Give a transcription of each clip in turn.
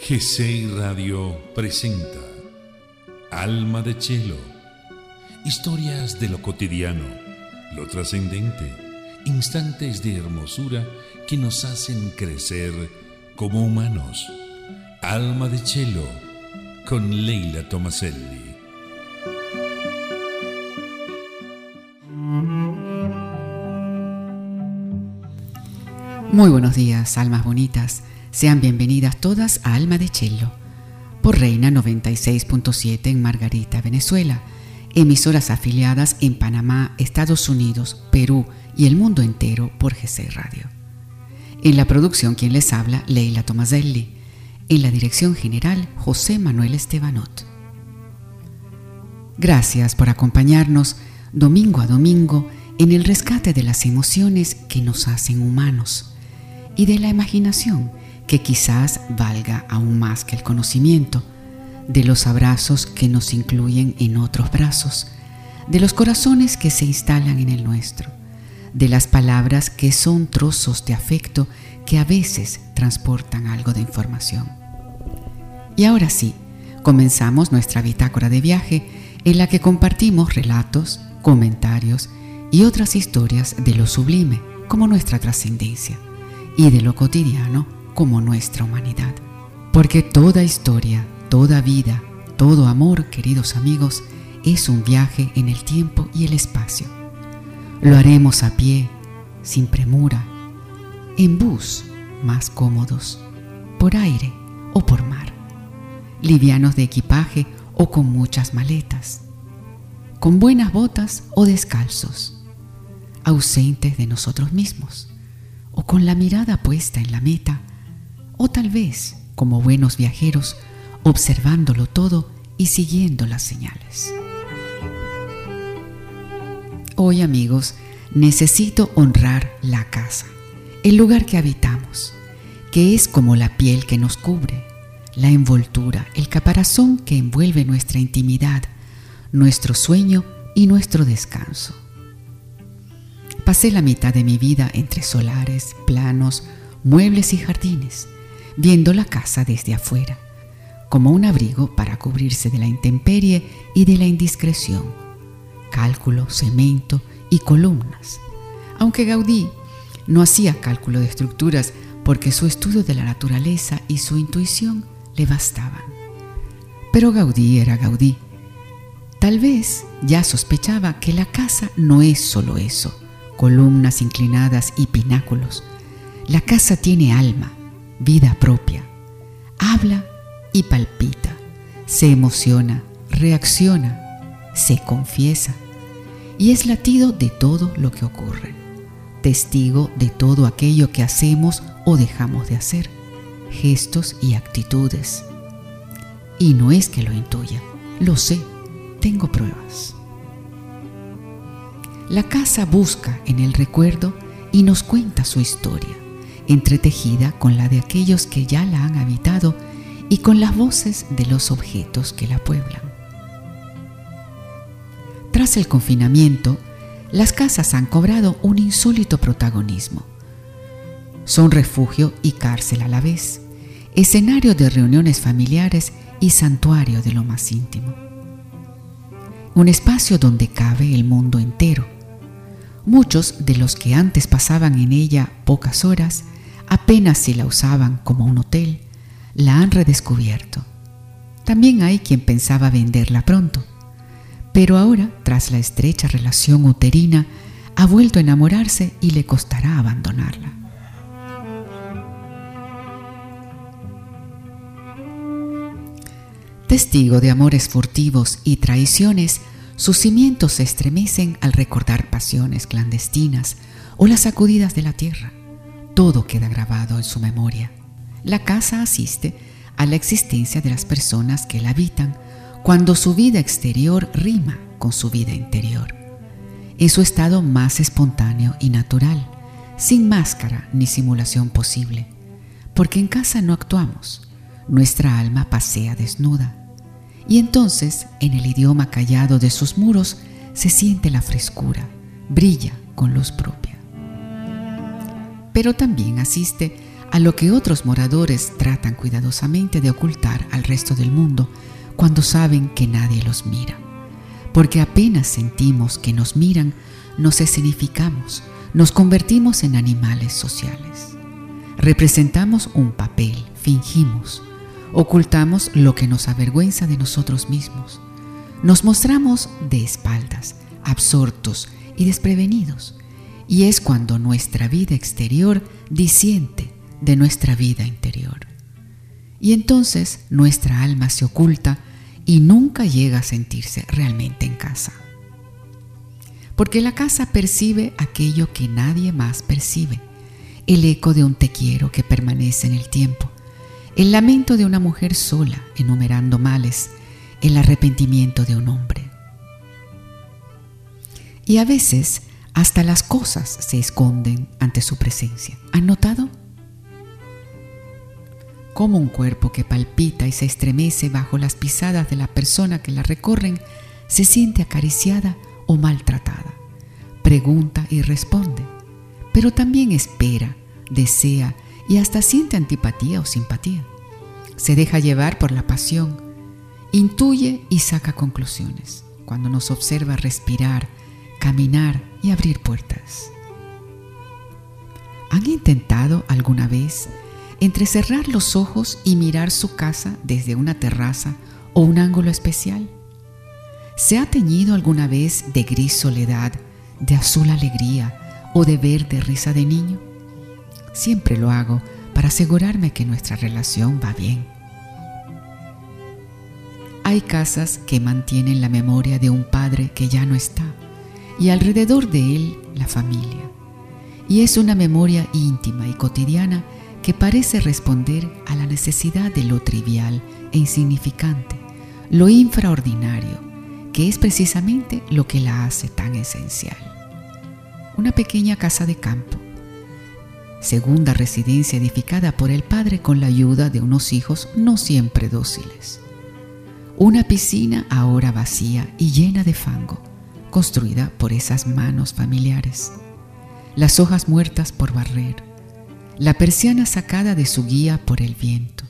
GCI Radio presenta Alma de Chelo. Historias de lo cotidiano, lo trascendente, instantes de hermosura que nos hacen crecer como humanos. Alma de Chelo con Leila Tomaselli. Muy buenos días, almas bonitas. Sean bienvenidas todas a Alma de Chelo, por Reina 96.7 en Margarita, Venezuela, emisoras afiliadas en Panamá, Estados Unidos, Perú y el mundo entero por GC Radio. En la producción quien les habla, Leila Tomaselli. En la dirección general, José Manuel Estebanot. Gracias por acompañarnos domingo a domingo en el rescate de las emociones que nos hacen humanos y de la imaginación que quizás valga aún más que el conocimiento, de los abrazos que nos incluyen en otros brazos, de los corazones que se instalan en el nuestro, de las palabras que son trozos de afecto que a veces transportan algo de información. Y ahora sí, comenzamos nuestra bitácora de viaje en la que compartimos relatos, comentarios y otras historias de lo sublime como nuestra trascendencia y de lo cotidiano como nuestra humanidad. Porque toda historia, toda vida, todo amor, queridos amigos, es un viaje en el tiempo y el espacio. Lo haremos a pie, sin premura, en bus, más cómodos, por aire o por mar, livianos de equipaje o con muchas maletas, con buenas botas o descalzos, ausentes de nosotros mismos, o con la mirada puesta en la meta o tal vez, como buenos viajeros, observándolo todo y siguiendo las señales. Hoy amigos, necesito honrar la casa, el lugar que habitamos, que es como la piel que nos cubre, la envoltura, el caparazón que envuelve nuestra intimidad, nuestro sueño y nuestro descanso. Pasé la mitad de mi vida entre solares, planos, muebles y jardines, viendo la casa desde afuera, como un abrigo para cubrirse de la intemperie y de la indiscreción, cálculo, cemento y columnas. Aunque Gaudí no hacía cálculo de estructuras porque su estudio de la naturaleza y su intuición le bastaban. Pero Gaudí era Gaudí. Tal vez ya sospechaba que la casa no es solo eso, columnas inclinadas y pináculos. La casa tiene alma, vida propia. Habla y palpita, se emociona, reacciona, se confiesa y es latido de todo lo que ocurre, testigo de todo aquello que hacemos o dejamos de hacer, gestos y actitudes. Y no es que lo intuya, lo sé, tengo pruebas. La casa busca en el recuerdo y nos cuenta su historia entretejida con la de aquellos que ya la han habitado y con las voces de los objetos que la pueblan. Tras el confinamiento, las casas han cobrado un insólito protagonismo. Son refugio y cárcel a la vez, escenario de reuniones familiares y santuario de lo más íntimo. Un espacio donde cabe el mundo entero. Muchos de los que antes pasaban en ella pocas horas apenas si la usaban como un hotel, la han redescubierto. También hay quien pensaba venderla pronto, pero ahora, tras la estrecha relación uterina, ha vuelto a enamorarse y le costará abandonarla. Testigo de amores furtivos y traiciones, sus cimientos se estremecen al recordar pasiones clandestinas o las sacudidas de la tierra todo queda grabado en su memoria. La casa asiste a la existencia de las personas que la habitan cuando su vida exterior rima con su vida interior, en su estado más espontáneo y natural, sin máscara ni simulación posible, porque en casa no actuamos, nuestra alma pasea desnuda, y entonces en el idioma callado de sus muros se siente la frescura, brilla con luz propia pero también asiste a lo que otros moradores tratan cuidadosamente de ocultar al resto del mundo cuando saben que nadie los mira. Porque apenas sentimos que nos miran, nos escenificamos, nos convertimos en animales sociales. Representamos un papel, fingimos, ocultamos lo que nos avergüenza de nosotros mismos. Nos mostramos de espaldas, absortos y desprevenidos. Y es cuando nuestra vida exterior disiente de nuestra vida interior. Y entonces nuestra alma se oculta y nunca llega a sentirse realmente en casa. Porque la casa percibe aquello que nadie más percibe, el eco de un te quiero que permanece en el tiempo, el lamento de una mujer sola enumerando males, el arrepentimiento de un hombre. Y a veces hasta las cosas se esconden ante su presencia. ¿Han notado? Como un cuerpo que palpita y se estremece bajo las pisadas de la persona que la recorren se siente acariciada o maltratada. Pregunta y responde, pero también espera, desea y hasta siente antipatía o simpatía. Se deja llevar por la pasión, intuye y saca conclusiones cuando nos observa respirar, caminar y abrir puertas. ¿Han intentado alguna vez entrecerrar los ojos y mirar su casa desde una terraza o un ángulo especial? ¿Se ha teñido alguna vez de gris soledad, de azul alegría o de verde risa de niño? Siempre lo hago para asegurarme que nuestra relación va bien. Hay casas que mantienen la memoria de un padre que ya no está y alrededor de él la familia. Y es una memoria íntima y cotidiana que parece responder a la necesidad de lo trivial e insignificante, lo infraordinario, que es precisamente lo que la hace tan esencial. Una pequeña casa de campo, segunda residencia edificada por el padre con la ayuda de unos hijos no siempre dóciles. Una piscina ahora vacía y llena de fango construida por esas manos familiares, las hojas muertas por barrer, la persiana sacada de su guía por el viento,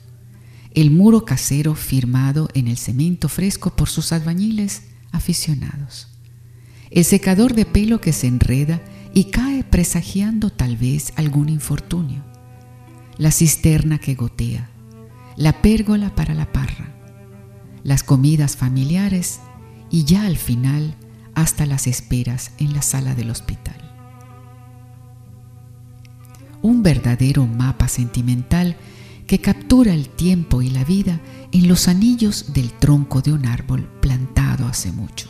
el muro casero firmado en el cemento fresco por sus albañiles aficionados, el secador de pelo que se enreda y cae presagiando tal vez algún infortunio, la cisterna que gotea, la pérgola para la parra, las comidas familiares y ya al final hasta las esperas en la sala del hospital. Un verdadero mapa sentimental que captura el tiempo y la vida en los anillos del tronco de un árbol plantado hace mucho.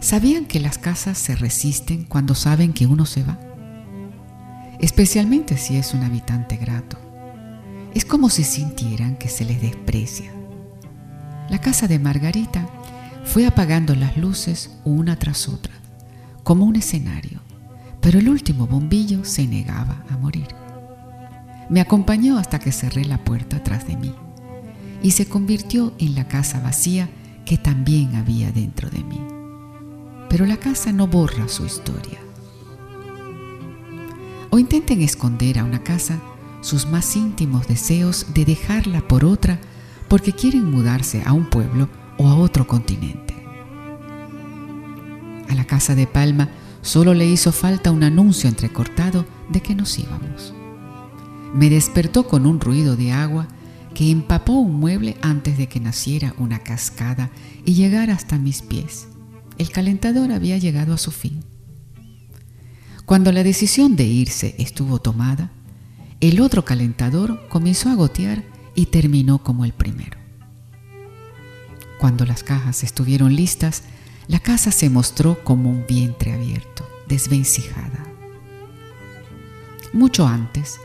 ¿Sabían que las casas se resisten cuando saben que uno se va? Especialmente si es un habitante grato. Es como si sintieran que se les desprecia. La casa de Margarita fue apagando las luces una tras otra, como un escenario, pero el último bombillo se negaba a morir. Me acompañó hasta que cerré la puerta tras de mí y se convirtió en la casa vacía que también había dentro de mí. Pero la casa no borra su historia. O intenten esconder a una casa sus más íntimos deseos de dejarla por otra porque quieren mudarse a un pueblo o a otro continente. A la casa de Palma solo le hizo falta un anuncio entrecortado de que nos íbamos. Me despertó con un ruido de agua que empapó un mueble antes de que naciera una cascada y llegara hasta mis pies. El calentador había llegado a su fin. Cuando la decisión de irse estuvo tomada, el otro calentador comenzó a gotear y terminó como el primero. Cuando las cajas estuvieron listas, la casa se mostró como un vientre abierto, desvencijada. Mucho antes,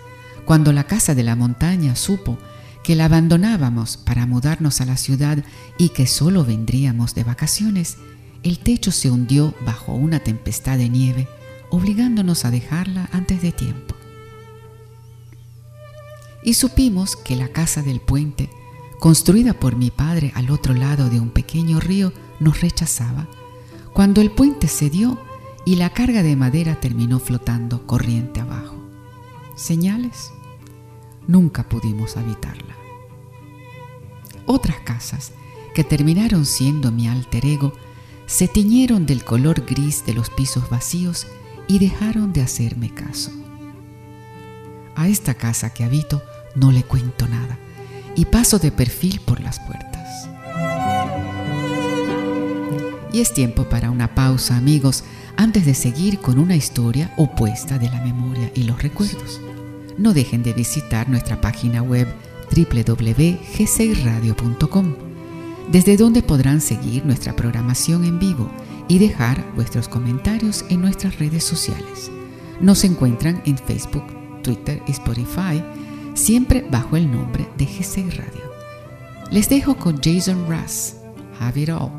cuando la casa de la montaña supo que la abandonábamos para mudarnos a la ciudad y que solo vendríamos de vacaciones, el techo se hundió bajo una tempestad de nieve, obligándonos a dejarla antes de tiempo. Y supimos que la casa del puente construida por mi padre al otro lado de un pequeño río, nos rechazaba, cuando el puente cedió y la carga de madera terminó flotando corriente abajo. señales, nunca pudimos habitarla. Otras casas que terminaron siendo mi alter ego se tiñeron del color gris de los pisos vacíos y dejaron de hacerme caso. A esta casa que habito no le cuento nada y paso de perfil por las puertas. Y es tiempo para una pausa, amigos, antes de seguir con una historia opuesta de la memoria y los recuerdos. No dejen de visitar nuestra página web www.g6radio.com desde donde podrán seguir nuestra programación en vivo y dejar vuestros comentarios en nuestras redes sociales. Nos encuentran en Facebook, Twitter Spotify, siempre bajo el nombre de GC Radio. Les dejo con Jason Russ, Have It All.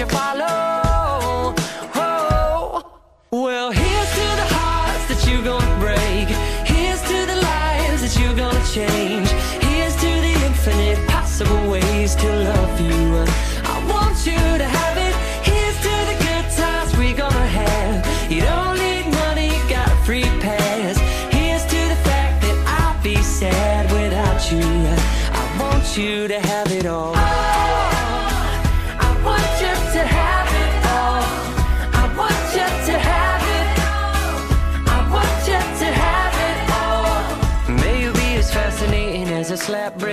You follow.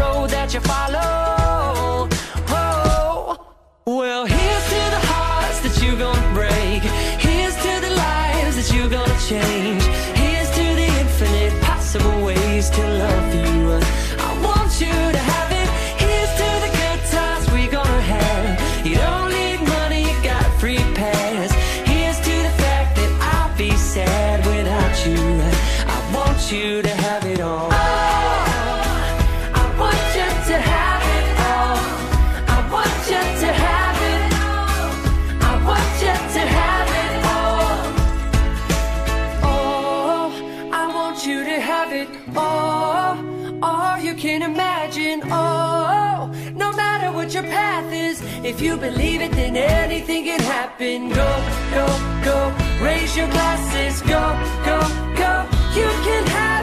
road that you follow. Oh, well, here's to the hearts that you're gonna break. Here's to the lives that you're gonna change. Here's to the infinite possible ways to love you. I want you to have Oh, your path is. If you believe it, then anything can happen. Go, go, go, raise your glasses. Go, go, go, you can have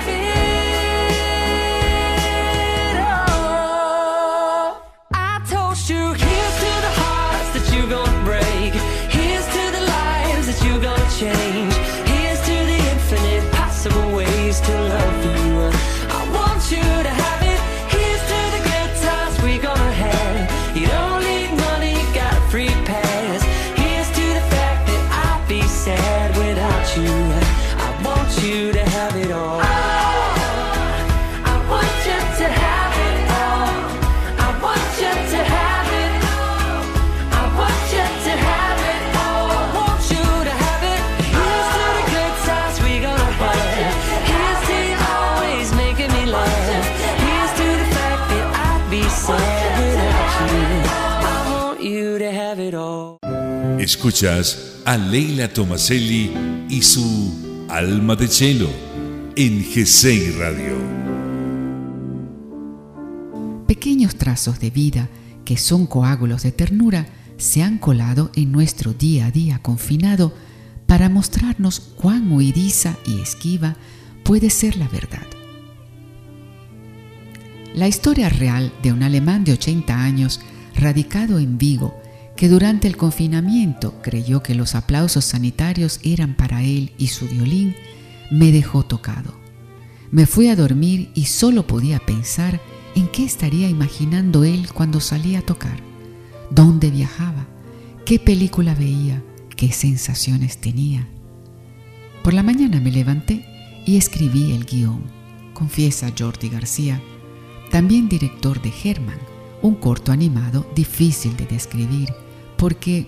Escuchas a Leila Tomaselli y su Alma de Chelo en G6 Radio. Pequeños trazos de vida que son coágulos de ternura se han colado en nuestro día a día confinado para mostrarnos cuán huidiza y esquiva puede ser la verdad. La historia real de un alemán de 80 años radicado en Vigo que durante el confinamiento creyó que los aplausos sanitarios eran para él y su violín, me dejó tocado. Me fui a dormir y solo podía pensar en qué estaría imaginando él cuando salía a tocar, dónde viajaba, qué película veía, qué sensaciones tenía. Por la mañana me levanté y escribí el guion, confiesa Jordi García, también director de Herman, un corto animado difícil de describir porque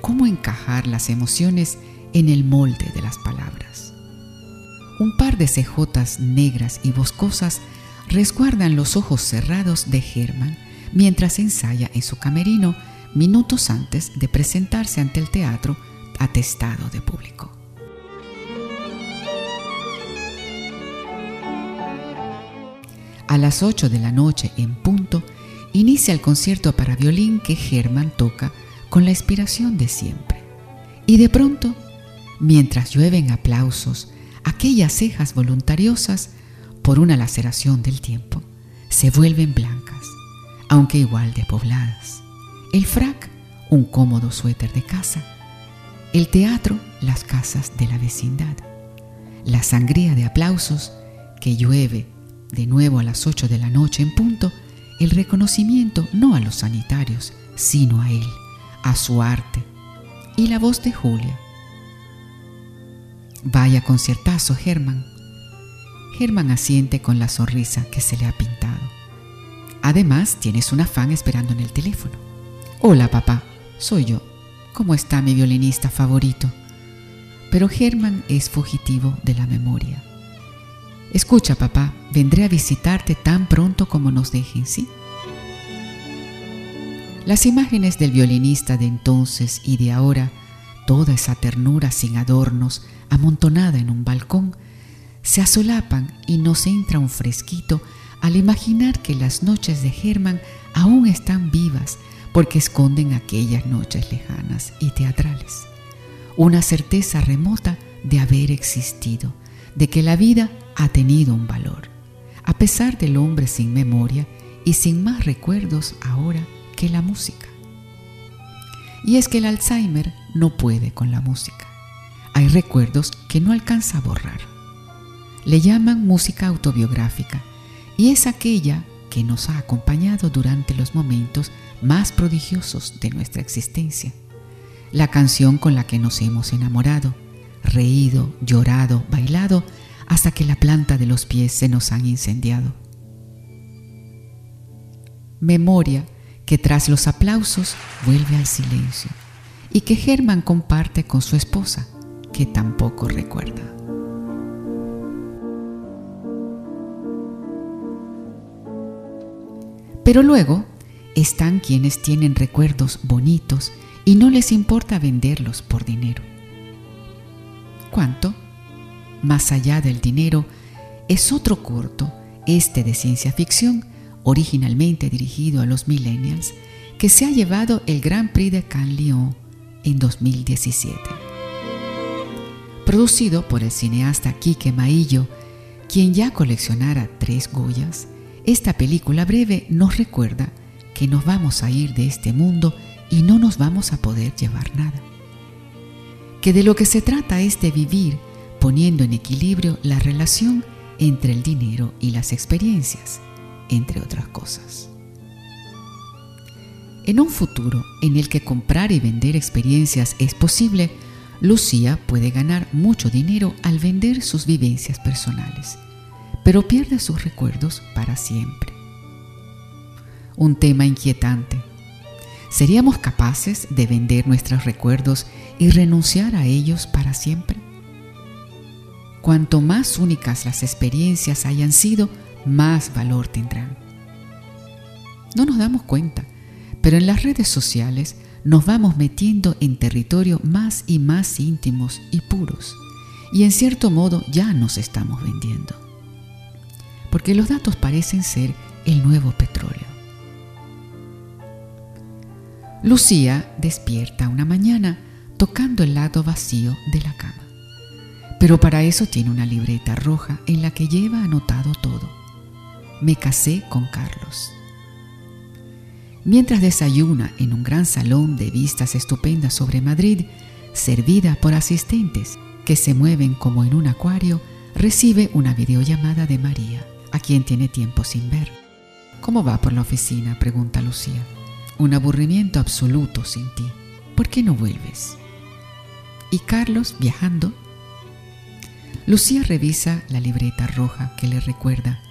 ¿cómo encajar las emociones en el molde de las palabras? Un par de cejotas negras y boscosas resguardan los ojos cerrados de Herman mientras ensaya en su camerino minutos antes de presentarse ante el teatro atestado de público. A las 8 de la noche en punto, inicia el concierto para violín que Herman toca con la inspiración de siempre. Y de pronto, mientras llueven aplausos, aquellas cejas voluntariosas, por una laceración del tiempo, se vuelven blancas, aunque igual de pobladas. El frac, un cómodo suéter de casa. El teatro, las casas de la vecindad. La sangría de aplausos que llueve de nuevo a las 8 de la noche en punto, el reconocimiento no a los sanitarios, sino a él, a su arte. Y la voz de Julia. Vaya conciertazo, Germán. Germán asiente con la sonrisa que se le ha pintado. Además, tienes una fan esperando en el teléfono. Hola, papá, soy yo. ¿Cómo está mi violinista favorito? Pero Germán es fugitivo de la memoria. Escucha, papá, vendré a visitarte tan pronto como nos dejen, ¿sí? Las imágenes del violinista de entonces y de ahora, toda esa ternura sin adornos, amontonada en un balcón, se asolapan y nos entra un fresquito al imaginar que las noches de Germán aún están vivas porque esconden aquellas noches lejanas y teatrales. Una certeza remota de haber existido, de que la vida ha tenido un valor, a pesar del hombre sin memoria y sin más recuerdos ahora que la música. Y es que el Alzheimer no puede con la música. Hay recuerdos que no alcanza a borrar. Le llaman música autobiográfica y es aquella que nos ha acompañado durante los momentos más prodigiosos de nuestra existencia. La canción con la que nos hemos enamorado, reído, llorado, bailado hasta que la planta de los pies se nos han incendiado. Memoria que tras los aplausos vuelve al silencio y que Germán comparte con su esposa, que tampoco recuerda. Pero luego están quienes tienen recuerdos bonitos y no les importa venderlos por dinero. ¿Cuánto? Más allá del dinero, es otro corto, este de ciencia ficción, originalmente dirigido a los millennials, que se ha llevado el Grand Prix de Cannes Lyon en 2017. Producido por el cineasta Quique Maillo, quien ya coleccionara tres Goyas, esta película breve nos recuerda que nos vamos a ir de este mundo y no nos vamos a poder llevar nada. Que de lo que se trata es de vivir poniendo en equilibrio la relación entre el dinero y las experiencias, entre otras cosas. En un futuro en el que comprar y vender experiencias es posible, Lucía puede ganar mucho dinero al vender sus vivencias personales, pero pierde sus recuerdos para siempre. Un tema inquietante. ¿Seríamos capaces de vender nuestros recuerdos y renunciar a ellos para siempre? Cuanto más únicas las experiencias hayan sido, más valor tendrán. No nos damos cuenta, pero en las redes sociales nos vamos metiendo en territorio más y más íntimos y puros, y en cierto modo ya nos estamos vendiendo. Porque los datos parecen ser el nuevo petróleo. Lucía despierta una mañana tocando el lado vacío de la cama. Pero para eso tiene una libreta roja en la que lleva anotado todo. Me casé con Carlos. Mientras desayuna en un gran salón de vistas estupendas sobre Madrid, servida por asistentes que se mueven como en un acuario, recibe una videollamada de María, a quien tiene tiempo sin ver. ¿Cómo va por la oficina? pregunta Lucía. Un aburrimiento absoluto sin ti. ¿Por qué no vuelves? ¿Y Carlos viajando? Lucía revisa la libreta roja que le recuerda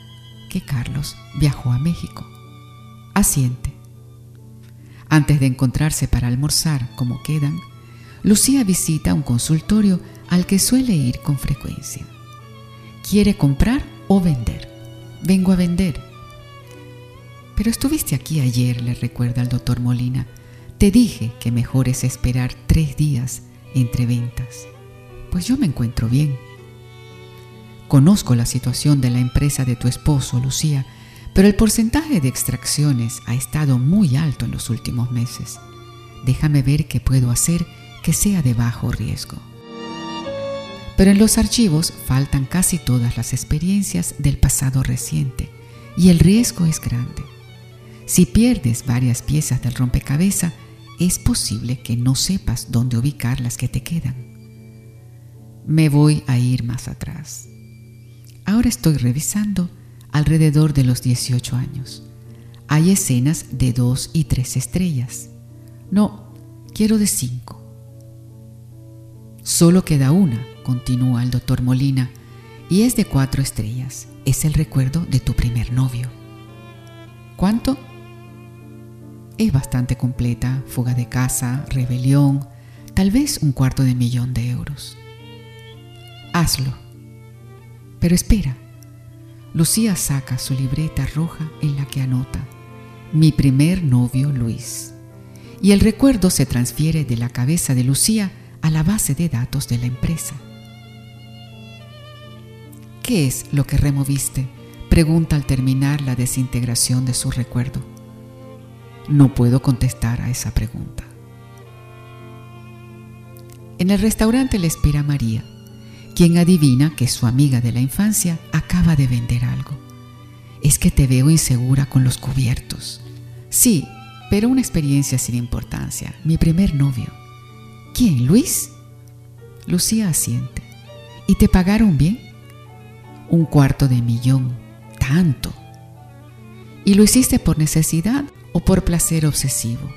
Carlos viajó a México. Asiente. Antes de encontrarse para almorzar como quedan, Lucía visita un consultorio al que suele ir con frecuencia. ¿Quiere comprar o vender? Vengo a vender. Pero estuviste aquí ayer, le recuerda el doctor Molina. Te dije que mejor es esperar tres días entre ventas. Pues yo me encuentro bien. Conozco la situación de la empresa de tu esposo, Lucía, pero el porcentaje de extracciones ha estado muy alto en los últimos meses. Déjame ver qué puedo hacer que sea de bajo riesgo. Pero en los archivos faltan casi todas las experiencias del pasado reciente y el riesgo es grande. Si pierdes varias piezas del rompecabezas, es posible que no sepas dónde ubicar las que te quedan. Me voy a ir más atrás. Ahora estoy revisando alrededor de los 18 años. Hay escenas de dos y tres estrellas. No, quiero de cinco. Solo queda una, continúa el doctor Molina, y es de cuatro estrellas. Es el recuerdo de tu primer novio. ¿Cuánto? Es bastante completa, fuga de casa, rebelión, tal vez un cuarto de millón de euros. Hazlo pero espera, Lucía saca su libreta roja en la que anota, mi primer novio Luis. Y el recuerdo se transfiere de la cabeza de Lucía a la base de datos de la empresa. ¿Qué es lo que removiste? Pregunta al terminar la desintegración de su recuerdo. No puedo contestar a esa pregunta. En el restaurante le espera María quien adivina que su amiga de la infancia acaba de vender algo. Es que te veo insegura con los cubiertos. Sí, pero una experiencia sin importancia. Mi primer novio. ¿Quién, Luis? Lucía asiente. ¿Y te pagaron bien? Un cuarto de millón. Tanto. ¿Y lo hiciste por necesidad o por placer obsesivo?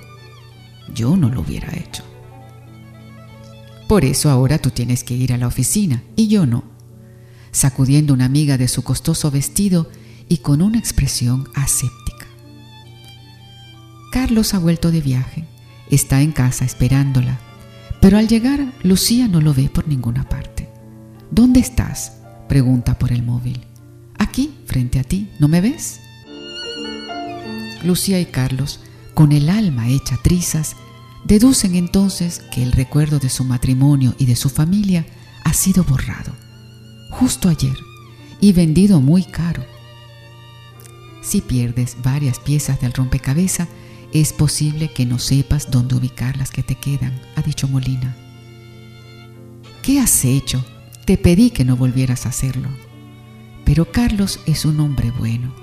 Yo no lo hubiera hecho. Por eso ahora tú tienes que ir a la oficina y yo no. Sacudiendo una amiga de su costoso vestido y con una expresión aséptica. Carlos ha vuelto de viaje, está en casa esperándola, pero al llegar Lucía no lo ve por ninguna parte. ¿Dónde estás? pregunta por el móvil. Aquí, frente a ti, ¿no me ves? Lucía y Carlos, con el alma hecha trizas, Deducen entonces que el recuerdo de su matrimonio y de su familia ha sido borrado, justo ayer, y vendido muy caro. Si pierdes varias piezas del rompecabezas, es posible que no sepas dónde ubicar las que te quedan, ha dicho Molina. ¿Qué has hecho? Te pedí que no volvieras a hacerlo. Pero Carlos es un hombre bueno.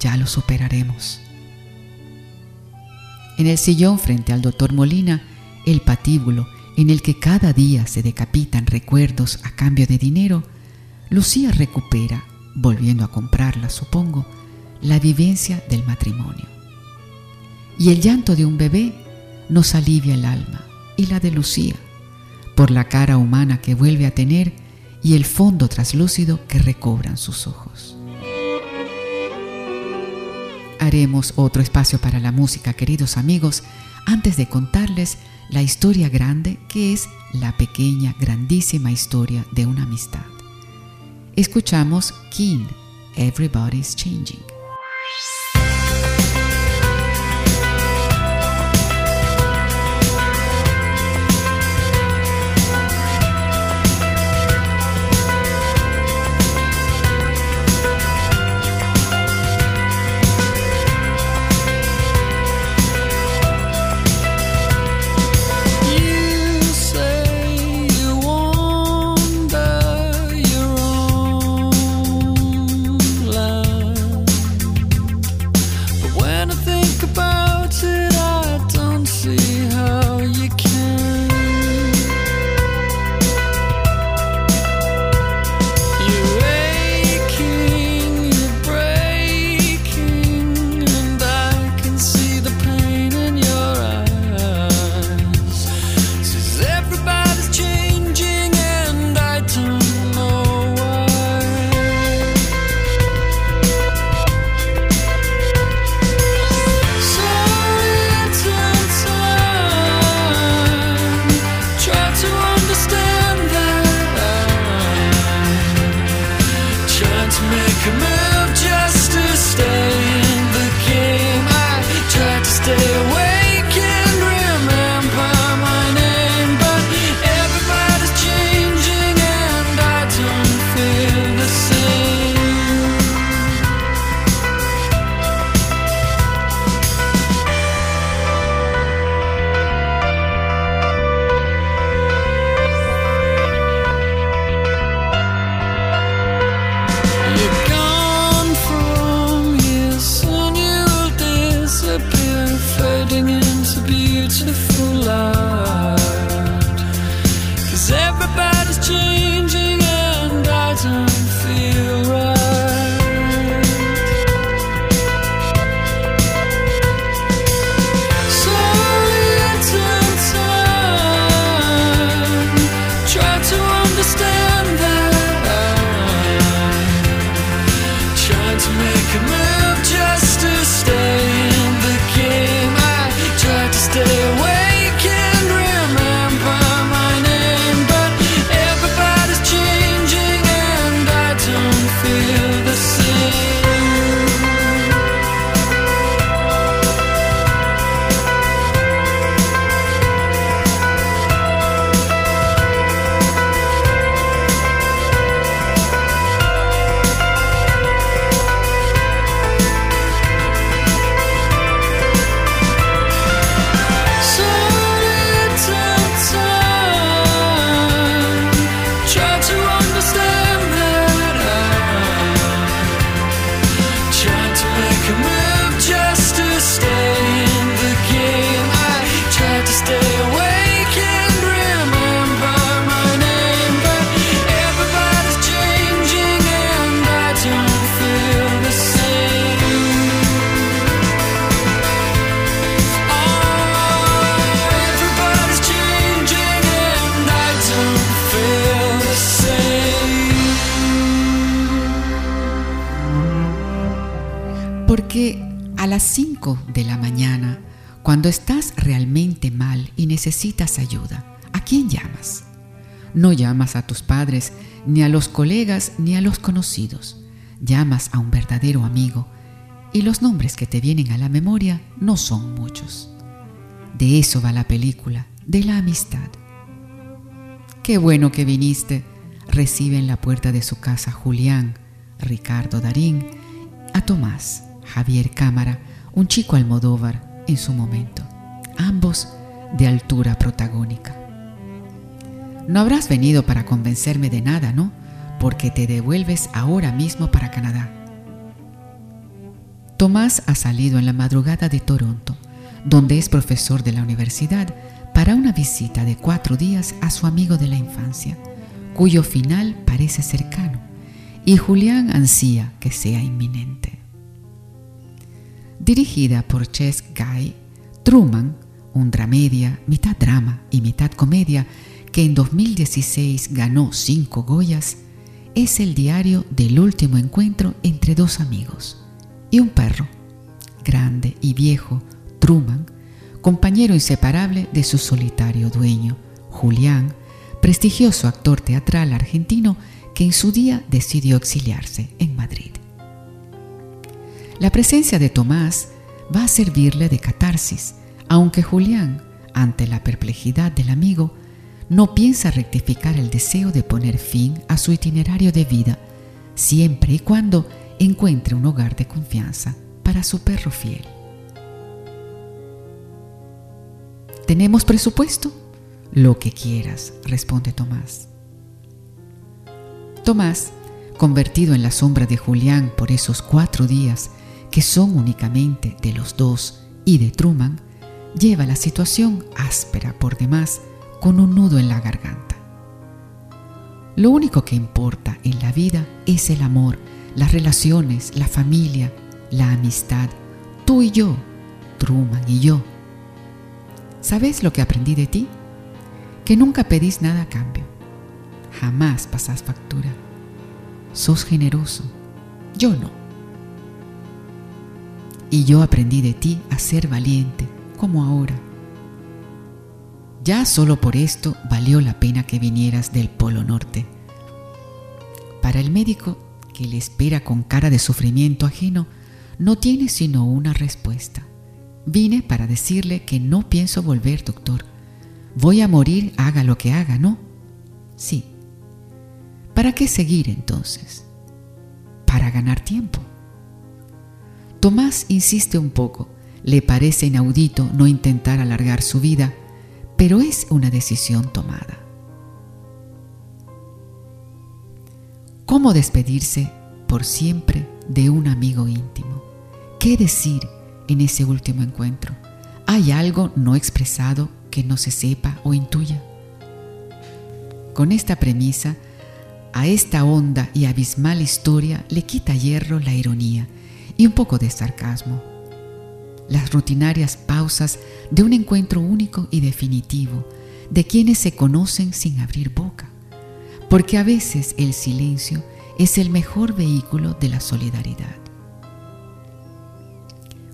Ya lo superaremos. En el sillón frente al doctor Molina, el patíbulo en el que cada día se decapitan recuerdos a cambio de dinero, Lucía recupera, volviendo a comprarla, supongo, la vivencia del matrimonio. Y el llanto de un bebé nos alivia el alma y la de Lucía, por la cara humana que vuelve a tener y el fondo traslúcido que recobran sus ojos haremos otro espacio para la música, queridos amigos, antes de contarles la historia grande que es la pequeña, grandísima historia de una amistad. Escuchamos King, Everybody's Changing. Necesitas ayuda, ¿a quién llamas? No llamas a tus padres, ni a los colegas, ni a los conocidos. Llamas a un verdadero amigo y los nombres que te vienen a la memoria no son muchos. De eso va la película, de la amistad. Qué bueno que viniste, recibe en la puerta de su casa Julián, Ricardo Darín, a Tomás, Javier Cámara, un chico Almodóvar en su momento, ambos de altura protagónica. No habrás venido para convencerme de nada, ¿no? Porque te devuelves ahora mismo para Canadá. Tomás ha salido en la madrugada de Toronto, donde es profesor de la universidad, para una visita de cuatro días a su amigo de la infancia, cuyo final parece cercano, y Julián ansía que sea inminente. Dirigida por Chess Guy, Truman, un dramedia, mitad drama y mitad comedia, que en 2016 ganó cinco Goyas, es el diario del último encuentro entre dos amigos y un perro, grande y viejo, Truman, compañero inseparable de su solitario dueño, Julián, prestigioso actor teatral argentino que en su día decidió exiliarse en Madrid. La presencia de Tomás va a servirle de catarsis, aunque Julián, ante la perplejidad del amigo, no piensa rectificar el deseo de poner fin a su itinerario de vida, siempre y cuando encuentre un hogar de confianza para su perro fiel. ¿Tenemos presupuesto? Lo que quieras, responde Tomás. Tomás, convertido en la sombra de Julián por esos cuatro días que son únicamente de los dos y de Truman, lleva la situación áspera por demás con un nudo en la garganta. Lo único que importa en la vida es el amor las relaciones, la familia, la amistad, tú y yo, Truman y yo. ¿Sabes lo que aprendí de ti? Que nunca pedís nada a cambio. Jamás pasás factura. Sos generoso. Yo no. Y yo aprendí de ti a ser valiente, como ahora. Ya solo por esto valió la pena que vinieras del Polo Norte. Para el médico que le espera con cara de sufrimiento ajeno, no tiene sino una respuesta. Vine para decirle que no pienso volver, doctor. Voy a morir, haga lo que haga, ¿no? Sí. ¿Para qué seguir entonces? Para ganar tiempo. Tomás insiste un poco. Le parece inaudito no intentar alargar su vida, pero es una decisión tomada. ¿Cómo despedirse por siempre de un amigo íntimo? ¿Qué decir en ese último encuentro? ¿Hay algo no expresado que no se sepa o intuya? Con esta premisa, a esta honda y abismal historia le quita hierro la ironía y un poco de sarcasmo. Las rutinarias pausas de un encuentro único y definitivo de quienes se conocen sin abrir boca porque a veces el silencio es el mejor vehículo de la solidaridad.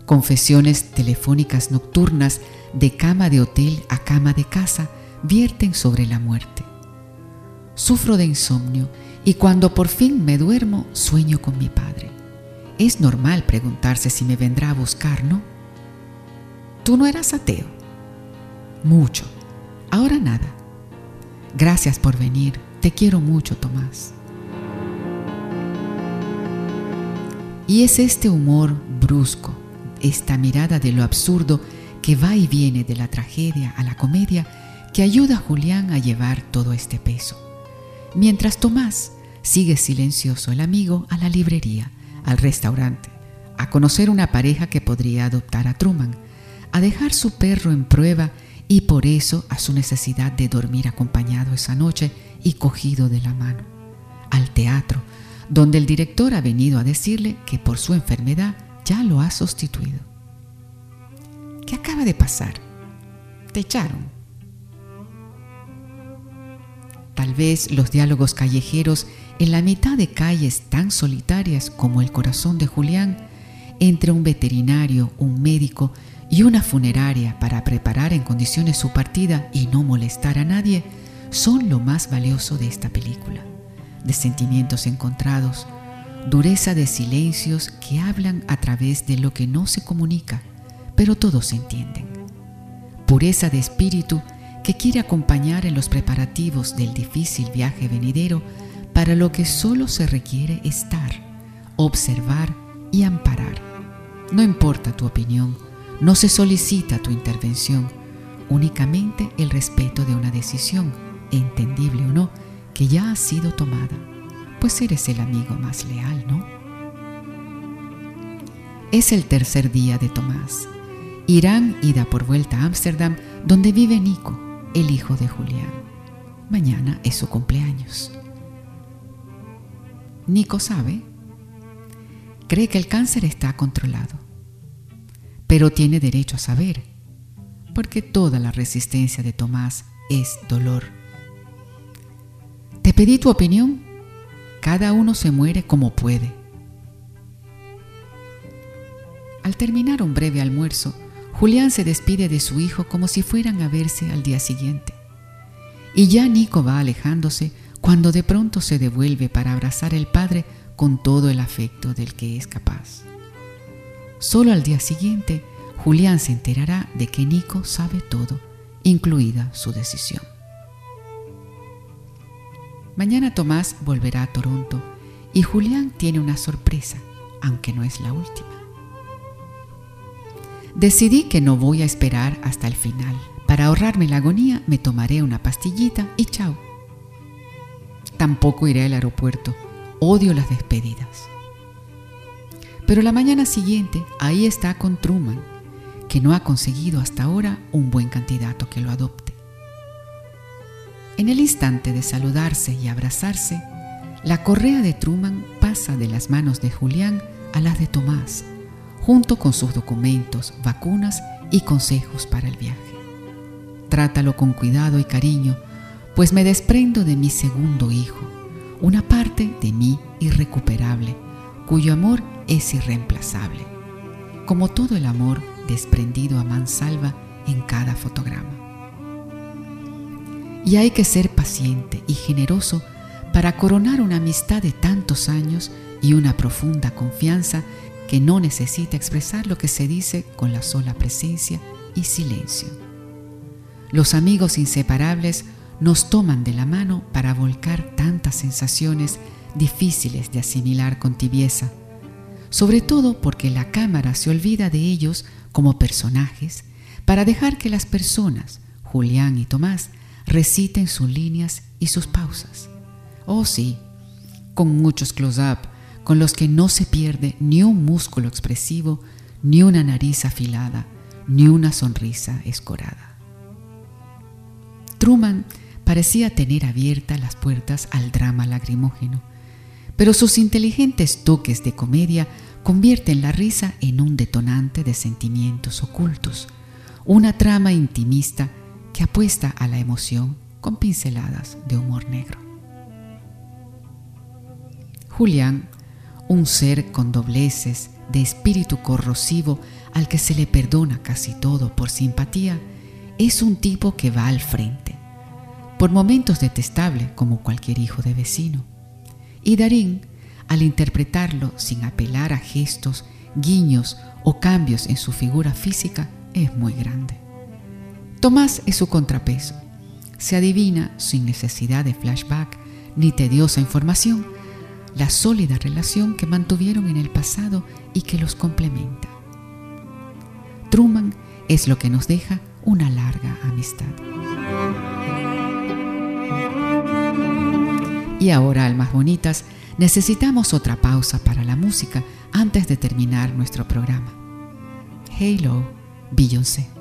Confesiones telefónicas nocturnas de cama de hotel a cama de casa vierten sobre la muerte. Sufro de insomnio y cuando por fin me duermo sueño con mi padre. Es normal preguntarse si me vendrá a buscar, ¿no? Tú no eras ateo. Mucho. Ahora nada. Gracias por venir. Te quiero mucho, Tomás. Y es este humor brusco, esta mirada de lo absurdo que va y viene de la tragedia a la comedia, que ayuda a Julián a llevar todo este peso. Mientras Tomás sigue silencioso el amigo a la librería, al restaurante, a conocer una pareja que podría adoptar a Truman, a dejar su perro en prueba y por eso a su necesidad de dormir acompañado esa noche y cogido de la mano, al teatro, donde el director ha venido a decirle que por su enfermedad ya lo ha sustituido. ¿Qué acaba de pasar? Te echaron. Tal vez los diálogos callejeros en la mitad de calles tan solitarias como el corazón de Julián entre un veterinario, un médico y una funeraria para preparar en condiciones su partida y no molestar a nadie son lo más valioso de esta película. De sentimientos encontrados, dureza de silencios que hablan a través de lo que no se comunica, pero todos se entienden. Pureza de espíritu que quiere acompañar en los preparativos del difícil viaje venidero para lo que solo se requiere estar, observar y amparar. No importa tu opinión, no se solicita tu intervención, únicamente el respeto de una decisión, entendible o no, que ya ha sido tomada, pues eres el amigo más leal, ¿no? Es el tercer día de Tomás. Irán ida por vuelta a Ámsterdam, donde vive Nico, el hijo de Julián. Mañana es su cumpleaños. Nico sabe, cree que el cáncer está controlado pero tiene derecho a saber, porque toda la resistencia de Tomás es dolor. Te pedí tu opinión, cada uno se muere como puede. Al terminar un breve almuerzo, Julián se despide de su hijo como si fueran a verse al día siguiente. Y ya Nico va alejándose cuando de pronto se devuelve para abrazar al padre con todo el afecto del que es capaz. Solo al día siguiente, Julián se enterará de que Nico sabe todo, incluida su decisión. Mañana Tomás volverá a Toronto y Julián tiene una sorpresa, aunque no es la última. Decidí que no voy a esperar hasta el final. Para ahorrarme la agonía me tomaré una pastillita y chao. Tampoco iré al aeropuerto. Odio las despedidas. Pero la mañana siguiente, ahí está con Truman, que no ha conseguido hasta ahora un buen candidato que lo adopte. En el instante de saludarse y abrazarse, la correa de Truman pasa de las manos de Julián a las de Tomás, junto con sus documentos, vacunas y consejos para el viaje. Trátalo con cuidado y cariño, pues me desprendo de mi segundo hijo, una parte de mí irrecuperable, cuyo amor es irreemplazable, como todo el amor desprendido a mansalva en cada fotograma. Y hay que ser paciente y generoso para coronar una amistad de tantos años y una profunda confianza que no necesita expresar lo que se dice con la sola presencia y silencio. Los amigos inseparables nos toman de la mano para volcar tantas sensaciones difíciles de asimilar con tibieza, sobre todo porque la cámara se olvida de ellos como personajes para dejar que las personas, Julián y Tomás, reciten sus líneas y sus pausas. Oh sí, con muchos close-up, con los que no se pierde ni un músculo expresivo, ni una nariz afilada, ni una sonrisa escorada. Truman parecía tener abiertas las puertas al drama lagrimógeno, pero sus inteligentes toques de comedia convierten la risa en un detonante de sentimientos ocultos, una trama intimista que apuesta a la emoción con pinceladas de humor negro. Julián, un ser con dobleces, de espíritu corrosivo al que se le perdona casi todo por simpatía, es un tipo que va al frente, por momentos detestable como cualquier hijo de vecino. Y Darín, al interpretarlo sin apelar a gestos, guiños o cambios en su figura física, es muy grande. Tomás es su contrapeso. Se adivina, sin necesidad de flashback ni tediosa información, la sólida relación que mantuvieron en el pasado y que los complementa. Truman es lo que nos deja una larga amistad. Y ahora, almas bonitas, necesitamos otra pausa para la música antes de terminar nuestro programa. Halo, Beyoncé.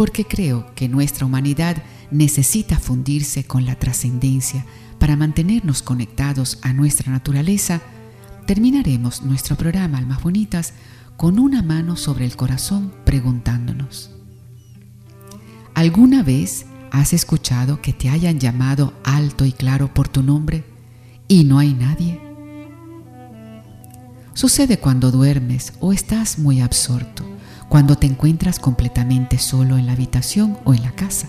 porque creo que nuestra humanidad necesita fundirse con la trascendencia para mantenernos conectados a nuestra naturaleza, terminaremos nuestro programa Almas Bonitas con una mano sobre el corazón preguntándonos, ¿alguna vez has escuchado que te hayan llamado alto y claro por tu nombre y no hay nadie? Sucede cuando duermes o estás muy absorto cuando te encuentras completamente solo en la habitación o en la casa.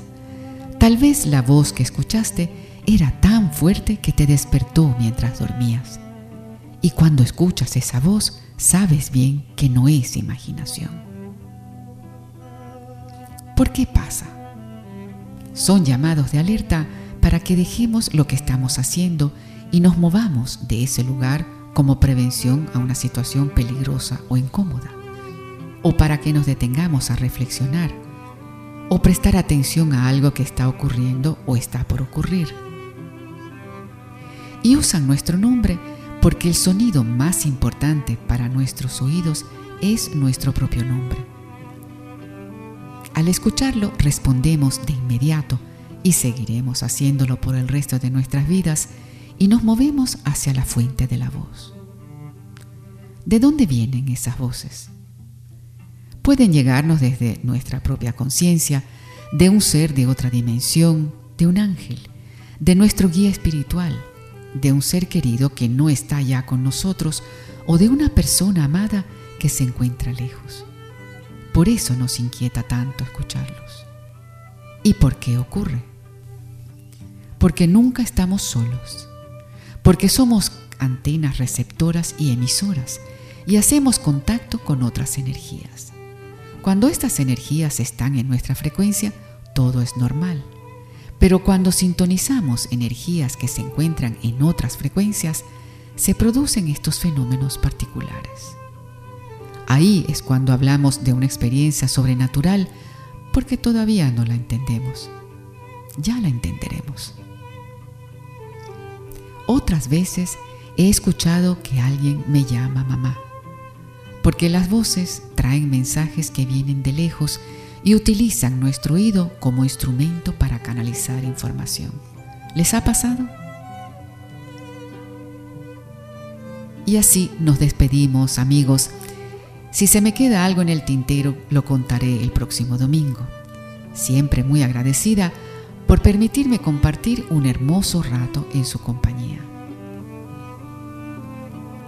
Tal vez la voz que escuchaste era tan fuerte que te despertó mientras dormías. Y cuando escuchas esa voz, sabes bien que no es imaginación. ¿Por qué pasa? Son llamados de alerta para que dejemos lo que estamos haciendo y nos movamos de ese lugar como prevención a una situación peligrosa o incómoda o para que nos detengamos a reflexionar o prestar atención a algo que está ocurriendo o está por ocurrir. Y usan nuestro nombre porque el sonido más importante para nuestros oídos es nuestro propio nombre. Al escucharlo respondemos de inmediato y seguiremos haciéndolo por el resto de nuestras vidas y nos movemos hacia la fuente de la voz. ¿De dónde vienen esas voces? Pueden llegarnos desde nuestra propia conciencia, de un ser de otra dimensión, de un ángel, de nuestro guía espiritual, de un ser querido que no está ya con nosotros o de una persona amada que se encuentra lejos. Por eso nos inquieta tanto escucharlos. ¿Y por qué ocurre? Porque nunca estamos solos, porque somos antenas receptoras y emisoras y hacemos contacto con otras energías. Cuando estas energías están en nuestra frecuencia, todo es normal. Pero cuando sintonizamos energías que se encuentran en otras frecuencias, se producen estos fenómenos particulares. Ahí es cuando hablamos de una experiencia sobrenatural porque todavía no la entendemos. Ya la entenderemos. Otras veces he escuchado que alguien me llama mamá, porque las voces traen mensajes que vienen de lejos y utilizan nuestro oído como instrumento para canalizar información. ¿Les ha pasado? Y así nos despedimos, amigos. Si se me queda algo en el tintero, lo contaré el próximo domingo. Siempre muy agradecida por permitirme compartir un hermoso rato en su compañía.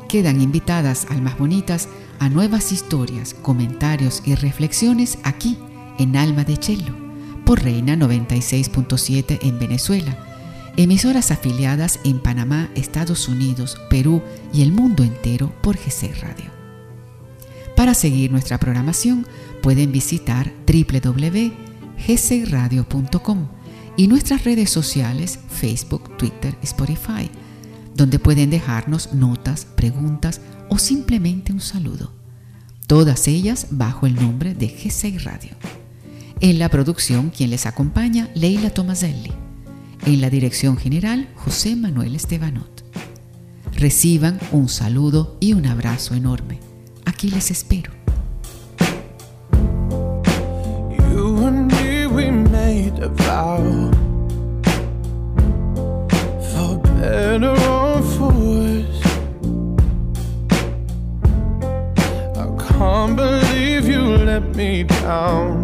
Quedan invitadas almas bonitas a nuevas historias, comentarios y reflexiones aquí en Alma de Chelo, por Reina 96.7 en Venezuela, emisoras afiliadas en Panamá, Estados Unidos, Perú y el mundo entero por GC Radio. Para seguir nuestra programación pueden visitar www.gcradio.com y nuestras redes sociales Facebook, Twitter, Spotify, donde pueden dejarnos notas, preguntas o simplemente un saludo. Todas ellas bajo el nombre de G6 Radio. En la producción, quien les acompaña, Leila Tomaselli. En la dirección general, José Manuel Estebanot. Reciban un saludo y un abrazo enorme. Aquí les espero. Me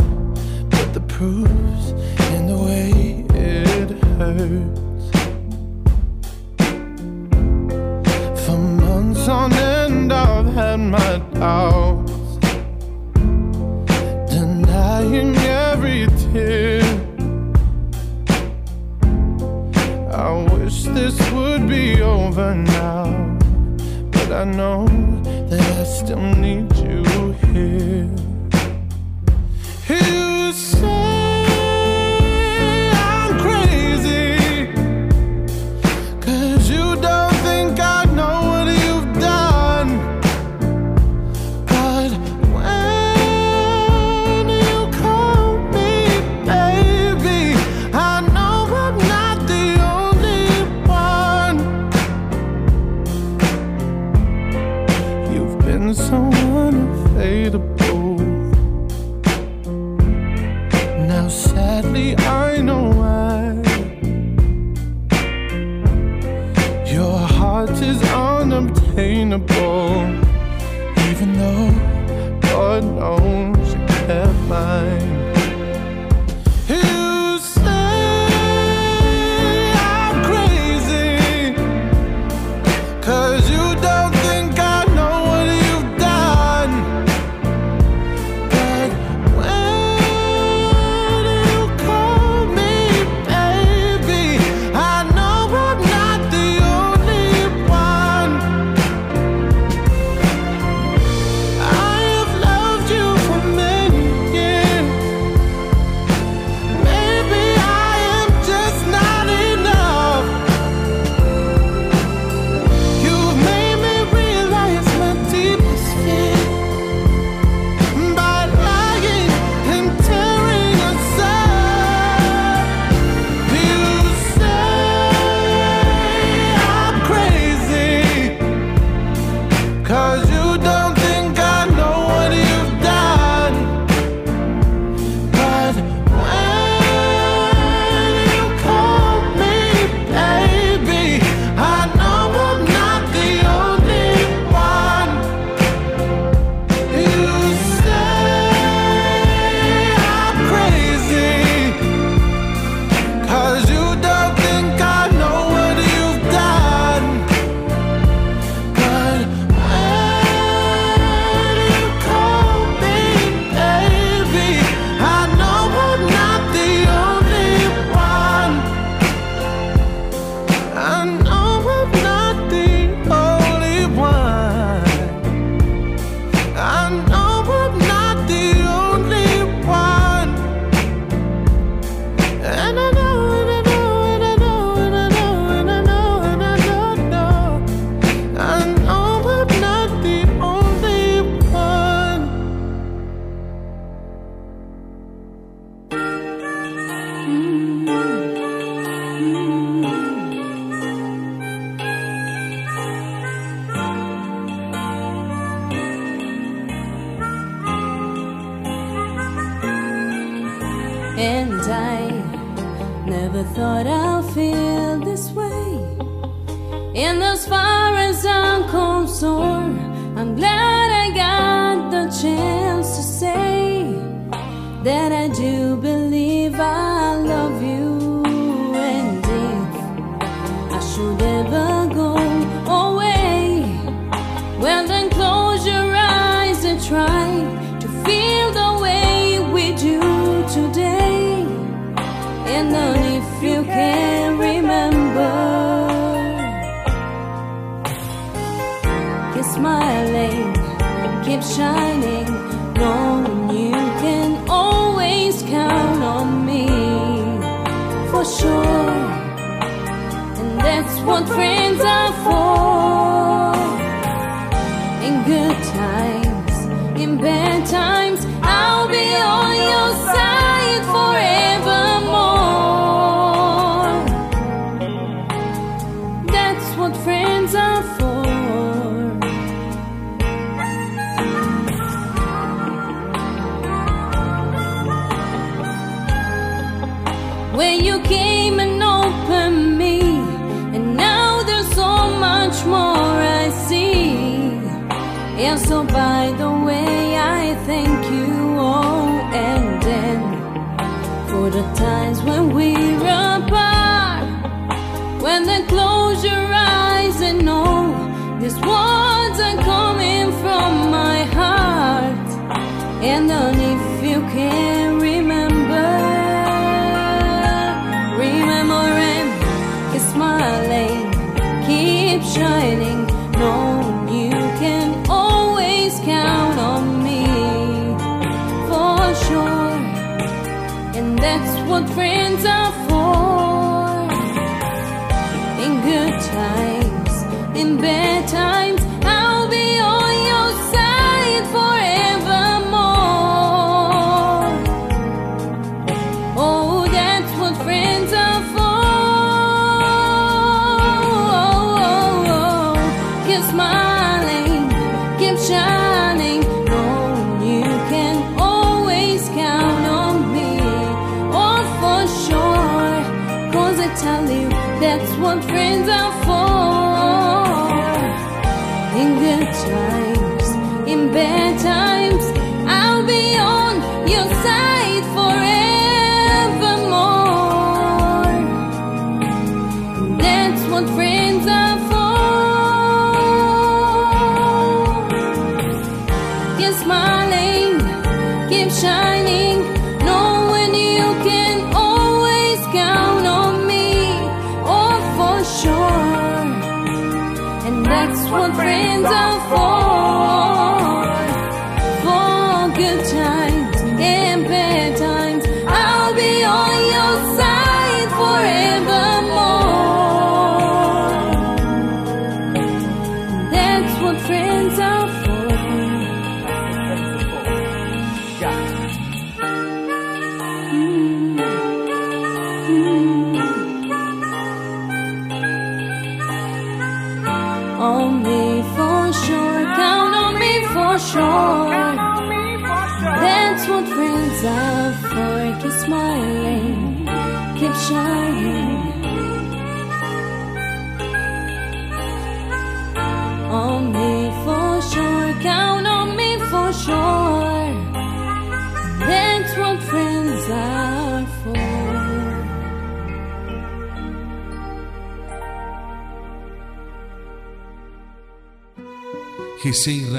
one friend of four.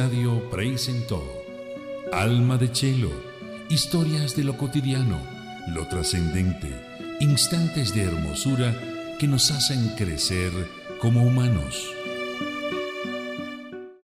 Radio presentó Alma de Chelo, historias de lo cotidiano, lo trascendente, instantes de hermosura que nos hacen crecer como humanos.